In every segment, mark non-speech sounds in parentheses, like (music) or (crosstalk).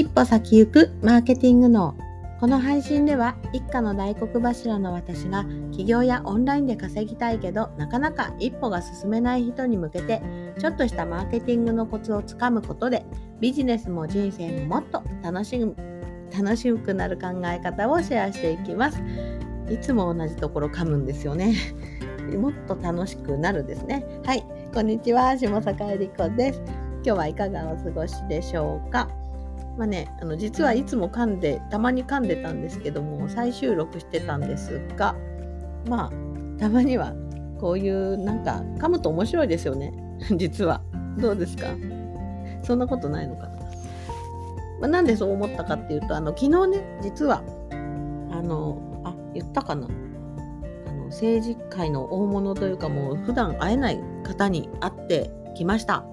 一歩先行くマーケティングのこの配信では一家の大黒柱の私が起業やオンラインで稼ぎたいけどなかなか一歩が進めない人に向けてちょっとしたマーケティングのコツをつかむことでビジネスも人生ももっと楽しむ楽しくなる考え方をシェアしていきます。いつも同じところ噛むんですよね。(laughs) もっと楽しくなるですね。はい、こんにちは、下坂恵理子です。今日はいかがお過ごしでしょうか？まあね、あの実はいつも噛んで、たまに噛んでたんですけども、再収録してたんですが、まあ、たまにはこういうなんか噛むと面白いですよね。(laughs) 実は。どうですか？そんなことないのかな？まあ、なんでそう思ったかっていうと、あの昨日ね、実は、あの、あ、言ったかな？あの政治界の大物というか、もう普段会えない方に会ってきました。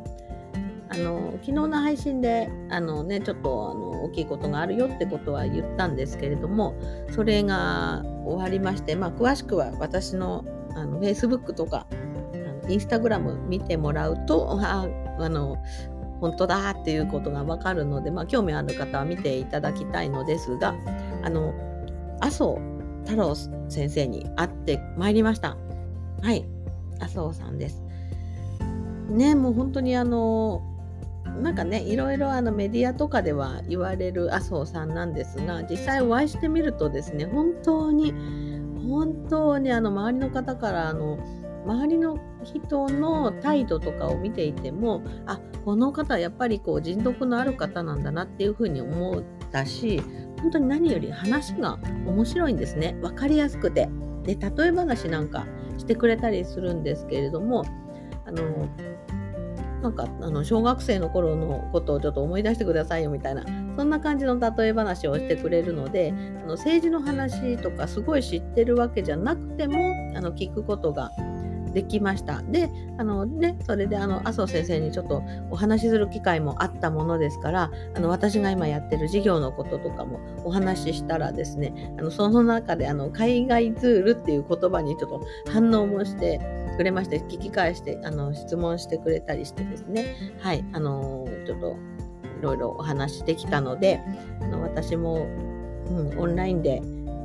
あの昨日の配信であの、ね、ちょっとあの大きいことがあるよってことは言ったんですけれどもそれが終わりまして、まあ、詳しくは私のあの Facebook とかインスタグラム見てもらうとああの本当だっていうことがわかるので、まあ、興味ある方は見ていただきたいのですがあの麻生太郎先生に会ってまいりました。はい麻生さんです。ねもう本当にあのなんかねいろいろあのメディアとかでは言われる麻生さんなんですが実際お会いしてみるとですね本当に本当にあの周りの方からあの周りの人の態度とかを見ていてもあこの方はやっぱりこう人徳のある方なんだなっていうふうに思ったし本当に何より話が面白いんですね。分かりやすくて。で例え話なんかしてくれたりするんですけれどもあのなんかあの小学生の頃のことをちょっと思い出してくださいよみたいなそんな感じの例え話をしてくれるのであの政治の話とかすごい知ってるわけじゃなくてもあの聞くことができました。で、あのね、それであの麻生先生にちょっとお話しする機会もあったものですから、あの私が今やってる事業のこととかもお話ししたらですね、あのその中であの海外ツールっていう言葉にちょっと反応もして、くれまして聞き返してあの質問してくれたりしてですねはいあのちょっといろいろお話しできたのであの私も、うん、オンラインで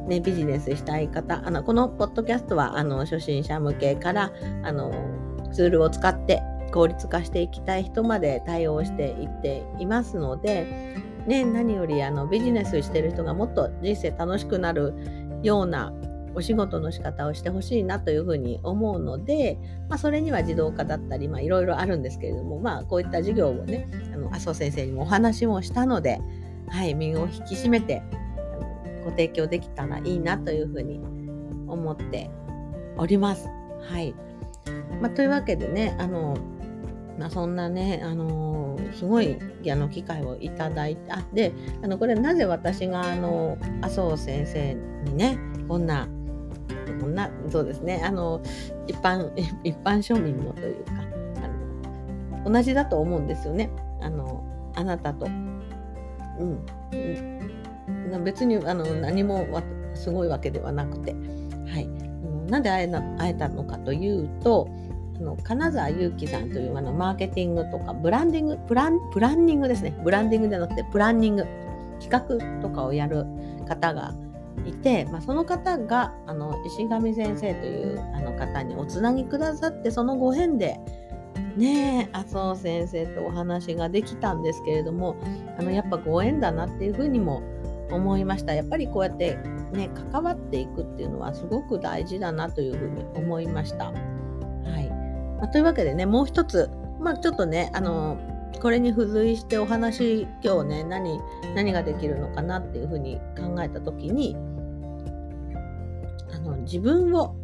ね、ビジネスしたい方あのこのポッドキャストはあの初心者向けからあのツールを使って効率化していきたい人まで対応していっていますので、ね、何よりあのビジネスしてる人がもっと人生楽しくなるようなお仕事の仕方をしてほしいなというふうに思うので、まあ、それには自動化だったりいろいろあるんですけれども、まあ、こういった授業をねあの麻生先生にもお話もしたので、はい、身を引き締めて提供できたらいいなというふうに思っております。はいまあ、というわけでねあの、まあ、そんなね、あのすごいあの機会をいただいてあであのこれなぜ私があの麻生先生にねこんなこんなそうですねあの一般一般庶民のというかあの同じだと思うんですよねあのあなたと。うん、別にあの何もすごいわけではなくて、はい、なんで会えな会えたのかというとあの金沢祐樹さんというあのマーケティングとかブランディングプランプランニングですね。ブランディングじゃなくてプランニング。企画とかをやる方がいて、まあ、その方があの石上先生というあの方におつなぎくださってそのご縁でねえ麻生先生とお話ができたんですけれどもあのやっぱご縁だなっていうふうにも思いました。やっぱりこうやってね関わっていくっていうのはすごく大事だなというふうに思いました。はい。まあ、というわけでねもう一つ、まあ、ちょっとねあのこれに付随してお話今日ね何何ができるのかなっていうふうに考えた時にあの自分を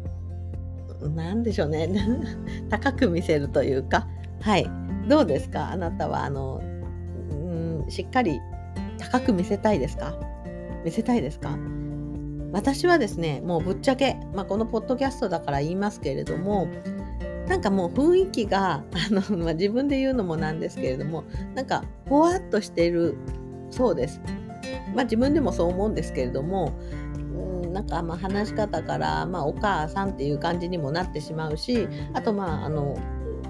何でしょうね。(laughs) 高く見せるというかはい。どうですか？あなたはあのうんしっかり高く見せたいですか？見せたいですか？私はですねもうぶっちゃけ、まあ、このポッドキャストだから言いますけれどもなんかもう雰囲気が (laughs) あの、まあ、自分で言うのもなんですけれどもなんかほわっとしてるそうです。まあ、自分でもそう思うんですけれどもうんなんかまあ話し方から、まあ、お母さんっていう感じにもなってしまうしあとまああの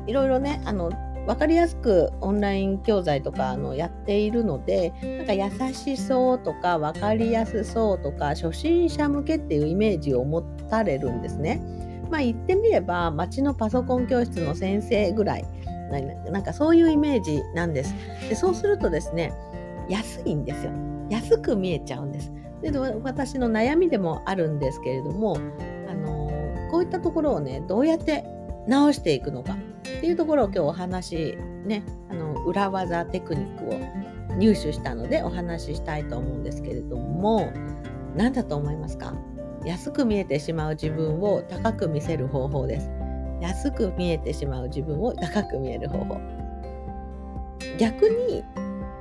いろいろねあの分かりやすくオンライン教材とかあのやっているのでなんか優しそうとか分かりやすそうとか初心者向けっていうイメージを持たれるんですね。まあ言ってみれば町のパソコン教室の先生ぐらいなんかそういうイメージなんです。でそうするとですね安いんですよ。安く見えちゃうんです。で私の悩みでもあるんですけれども、あのこういったところをねどうやって直していくのかっていうところを今日お話ねあの裏技テクニックを入手したのでお話ししたいと思うんですけれども何だと思いますか？安く見えてしまう自分を高く見せる方法です。安く見えてしまう自分を高く見える方法。逆に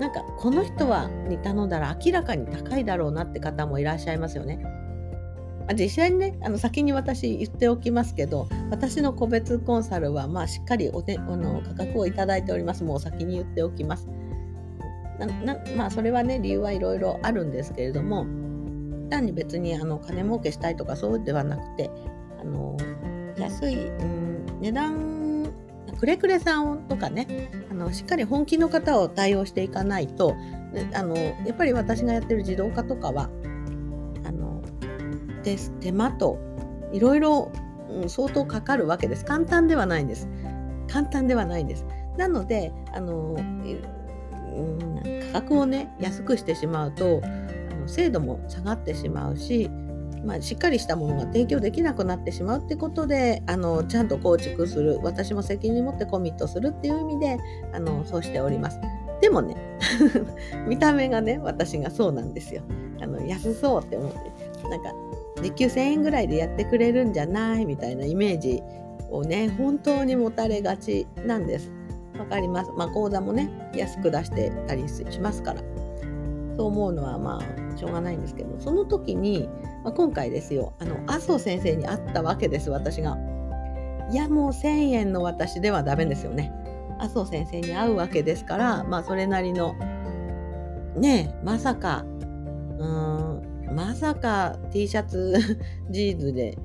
なんかこの人はに頼んだら明らかに高いだろうなって方もいらっしゃいますよね。実際にねあの先に私言っておきますけど私の個別コンサルはまあしっかりおてあの価格をいただいておりますもう先に言っておきます。なまあそれはね理由はいろいろあるんですけれども単に別にあの金儲けしたいとかそうではなくてあの安い、うん、値段くれくれさんとかねあのしっかり本気の方を対応していかないとあのやっぱり私がやってる自動化とかはあの手手間といろいろうん相当かかるわけです。簡単ではないんです。簡単ではないんです。なので、あの、うん、価格をね、安くしてしまうとあの、精度も下がってしまうし、まあ、しっかりしたものが提供できなくなってしまうってことであのちゃんと構築する私も責任持ってコミットするっていう意味であのそうしております。でもね (laughs) 見た目がね私がそうなんですよ。あの安そうって思ってなんか時給1000円ぐらいでやってくれるんじゃないみたいなイメージをね本当に持たれがちなんです。わかります。まあ講座もね安く出してたりしますから。そう思うのはまあしょうがないんですけどその時に、まあ、今回ですよあの麻生先生に会ったわけです私が。いやもう1,000円の私ではダメですよね。麻生先生に会うわけですからまあそれなりのねまさかうーんまさか T シャツ (laughs) ジーンズで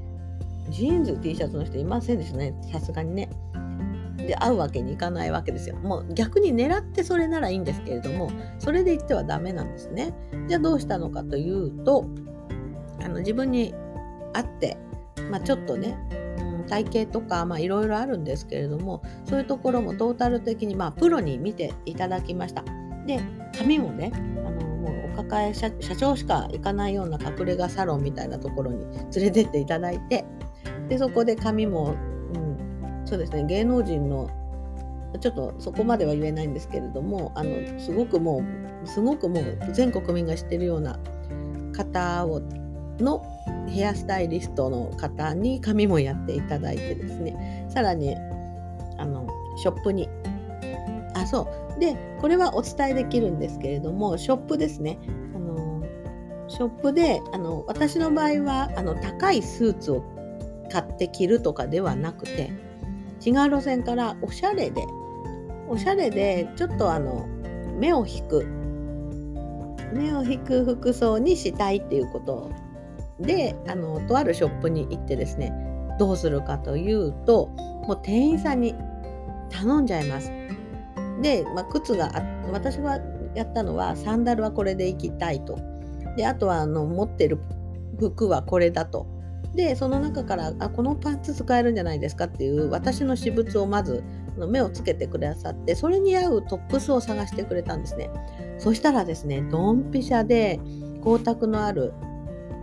ジーンズ T シャツの人いませんでしたねさすがにね。で会うわけにいかないわけですよ。もう逆に狙ってそれならいいんですけれどもそれで言ってはダメなんですね。じゃあどうしたのかというとあの自分に会って、まあ、ちょっとね、体型とかいろいろあるんですけれどもそういうところもトータル的に、まあ、プロに見ていただきました。で髪もねあの抱え社長しか行かないような隠れ家サロンみたいなところに連れてっていただいてでそこで髪もうんそうですね芸能人のちょっとそこまでは言えないんですけれどもあのすごくもうすごくもう全国民が知ってるような方をのヘアスタイリストの方に髪もやっていただいてですね。さらにあのショップにあそうでこれはお伝えできるんですけれどもショップですねあのショップであの私の場合はあの高いスーツを買って着るとかではなくて違う路線からおしゃれでおしゃれでちょっとあの目を引く目を引く服装にしたいっていうことであのとあるショップに行ってですねどうするかというともう店員さんに頼んじゃいます。で、まあ、靴が私はやったのはサンダルはこれで行きたいと。であとはあの持ってる服はこれだと。でその中からあこのパンツ使えるんじゃないですかっていう私の私物をまず目をつけてくださってそれに合うトップスを探してくれたんですねそしたらですねドンピシャで光沢のある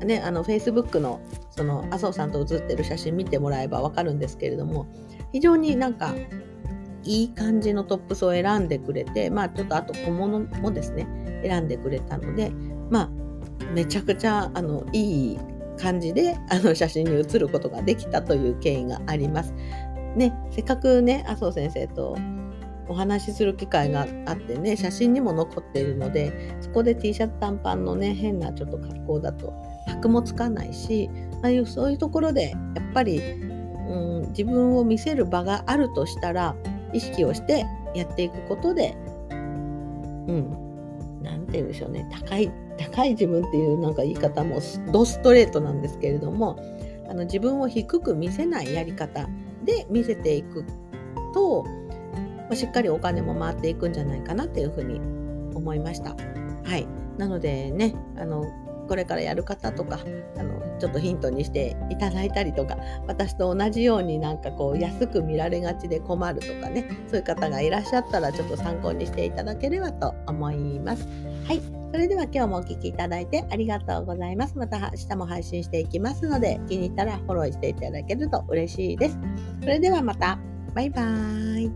ねあの Facebook のその麻生さんと写ってる写真見てもらえばわかるんですけれども非常になんかいい感じのトップスを選んでくれてまあちょっとあと小物もですね選んでくれたのでまあめちゃくちゃあのいい感じであの写真に写ることができたという経緯があります。ね、せっかくね麻生先生とお話しする機会があってね写真にも残っているのでそこで T シャツ短パンのね変なちょっと格好だと箔もつかないしああいうそういうところでやっぱり、うん、自分を見せる場があるとしたら意識をしてやっていくことでうん。何て言うんでしょうね。高い高い自分っていうなんか言い方もドストレートなんですけれどもあの自分を低く見せないやり方で見せていくとあ、しっかりお金も回っていくんじゃないかなっていうふうに思いました。はい、なのでねあのこれからやる方とかあのちょっとヒントにしていただいたりとか私と同じようになんかこう安く見られがちで困るとかねそういう方がいらっしゃったらちょっと参考にしていただければと思います。はい。それでは今日もお聴きいただいてありがとうございます。また明日も配信していきますので気に入ったらフォローしていただけると嬉しいです。それではまた。バイバーイ。